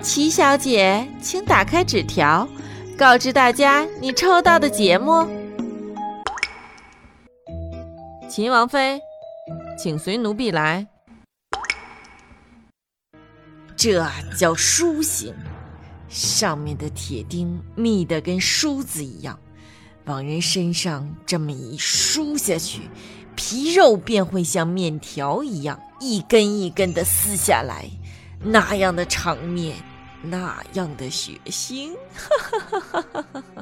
齐小姐，请打开纸条，告知大家你抽到的节目。秦王妃，请随奴婢来。这叫书信，上面的铁钉密得跟梳子一样，往人身上这么一梳下去，皮肉便会像面条一样一根一根的撕下来。那样的场面，那样的血腥，哈哈哈哈哈哈！